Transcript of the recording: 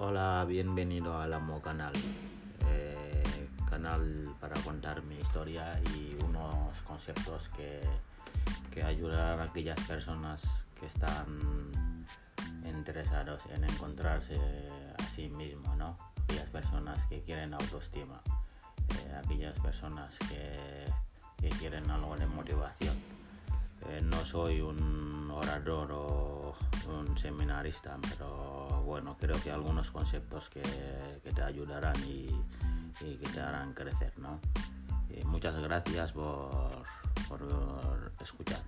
Hola, bienvenido al Amo Canal, eh, canal para contar mi historia y unos conceptos que, que a aquellas personas que están interesados en encontrarse a sí mismos, ¿no? Aquellas personas que quieren autoestima, eh, aquellas personas que, que quieren algo de motivación. Eh, no soy un orador o un seminarista, pero bueno, creo que algunos conceptos que, que te ayudarán y, y, que te harán crecer, ¿no? Y muchas gracias por, por escuchar.